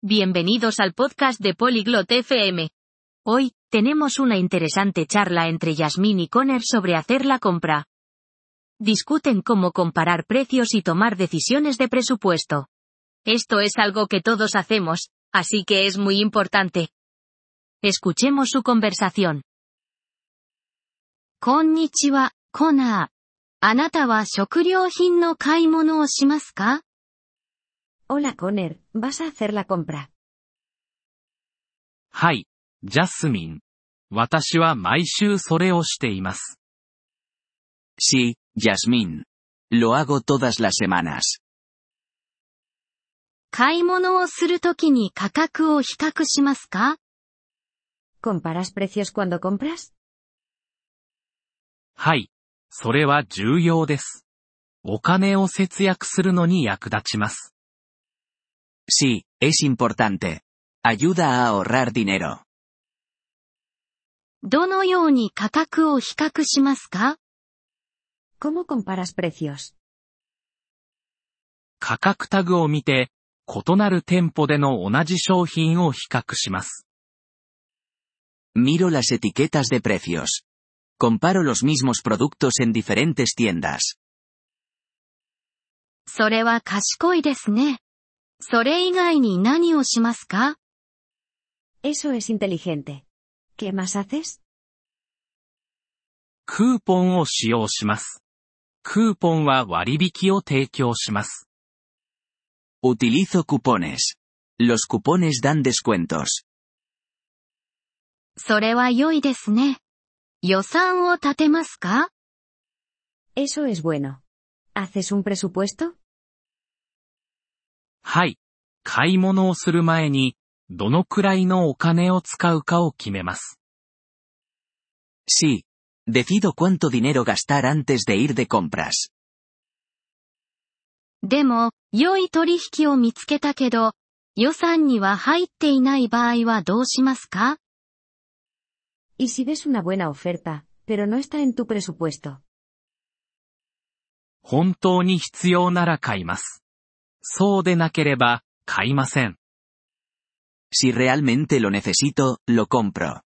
Bienvenidos al podcast de Polyglot FM. Hoy, tenemos una interesante charla entre Yasmín y Conner sobre hacer la compra. Discuten cómo comparar precios y tomar decisiones de presupuesto. Esto es algo que todos hacemos, así que es muy importante. Escuchemos su conversación. Konnichiwa, Connor. ¿Anata wa no o shimasu ka? Hola Conner, ¿vas a hacer la compra? はい、ジャスミン。私は毎週それをしています。Sí, Yasmín. Lo hago todas las semanas. 買い物をするときに価格を比較しますか ¿Comparas precios cuando compras? はい、それは重要です。お金を節約するのに役立ちます。Sí, es importante. Ayuda a ahorrar dinero. どのように価格を比較しますか ¿Cómo comparas precios? 価格タグを見て、異なる店舗での同じ商品を比較します。Miro las etiquetas de precios. Comparo los mismos productos en diferentes tiendas. それは賢いですね。それ以外に何をしますか Eso es inteligente. ¿Qué más haces? クーポンを使用します。クーポンは割引を提供します。Utilizo cupones. Los cupones dan descuentos. それは良いですね。予算を立てますか Eso es bueno. ¿Haces un presupuesto? はい。買い物をする前に、どのくらいのお金を使うかを決めます。Sí. Decido cuánto dinero gastar antes de ir de compras. でも、良い取引を見つけたけど、予算には入っていない場合はどうしますか ¿Y si ves una buena oferta, pero no está en tu presupuesto? 本当に必要なら買います。そうでなければ、買いません。Si realmente lo necesito, lo compro.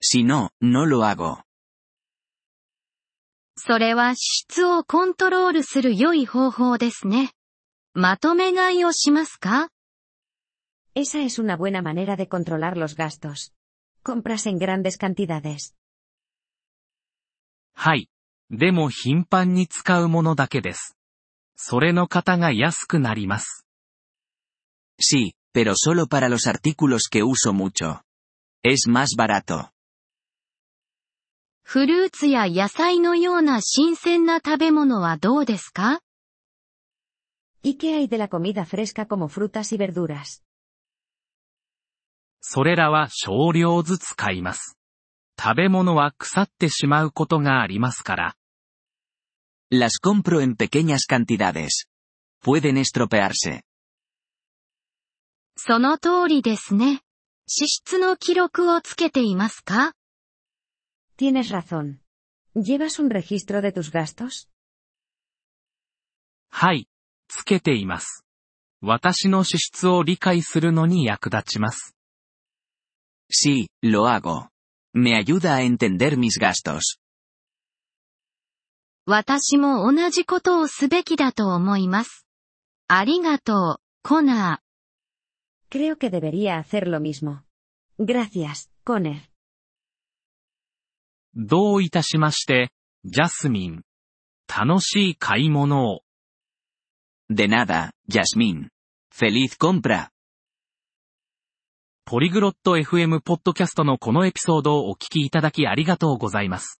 Si no, no lo hago. それは支出をコントロールする良い方法ですね。まとめ買いをしますか Esa es una buena manera de controlar los gastos. Compras en grandes cantidades. はい。でも頻繁に使うものだけです。それの方が安くなります。Sí, pero solo para los artículos que uso mucho. Es más barato. フルーツや野菜のような新鮮な食べ物はどうですか ¿Y qué hay de la comida fresca como frutas y verduras? それらは少量ずつ買います。食べ物は腐ってしまうことがありますから。Las compro en pequeñas cantidades. Pueden estropearse. その通りですね。支出の記録をつけていますか Tienes razón. ¿Llevas un registro de tus gastos? はい。つけています。私の支出を理解するのに役立ちます。 Sí, lo hago. Me ayuda a entender mis gastos. 私も同じことをすべきだと思います。ありがとう、コナ Creo que debería hacer lo mismo. Gracias, Conner. どういたしまして、ジャスミン。楽しい買い物を。De nada, Yasmín. Feliz compra. ポリグロット FM ポッドキャストのこのエピソードをお聞きいただきありがとうございます。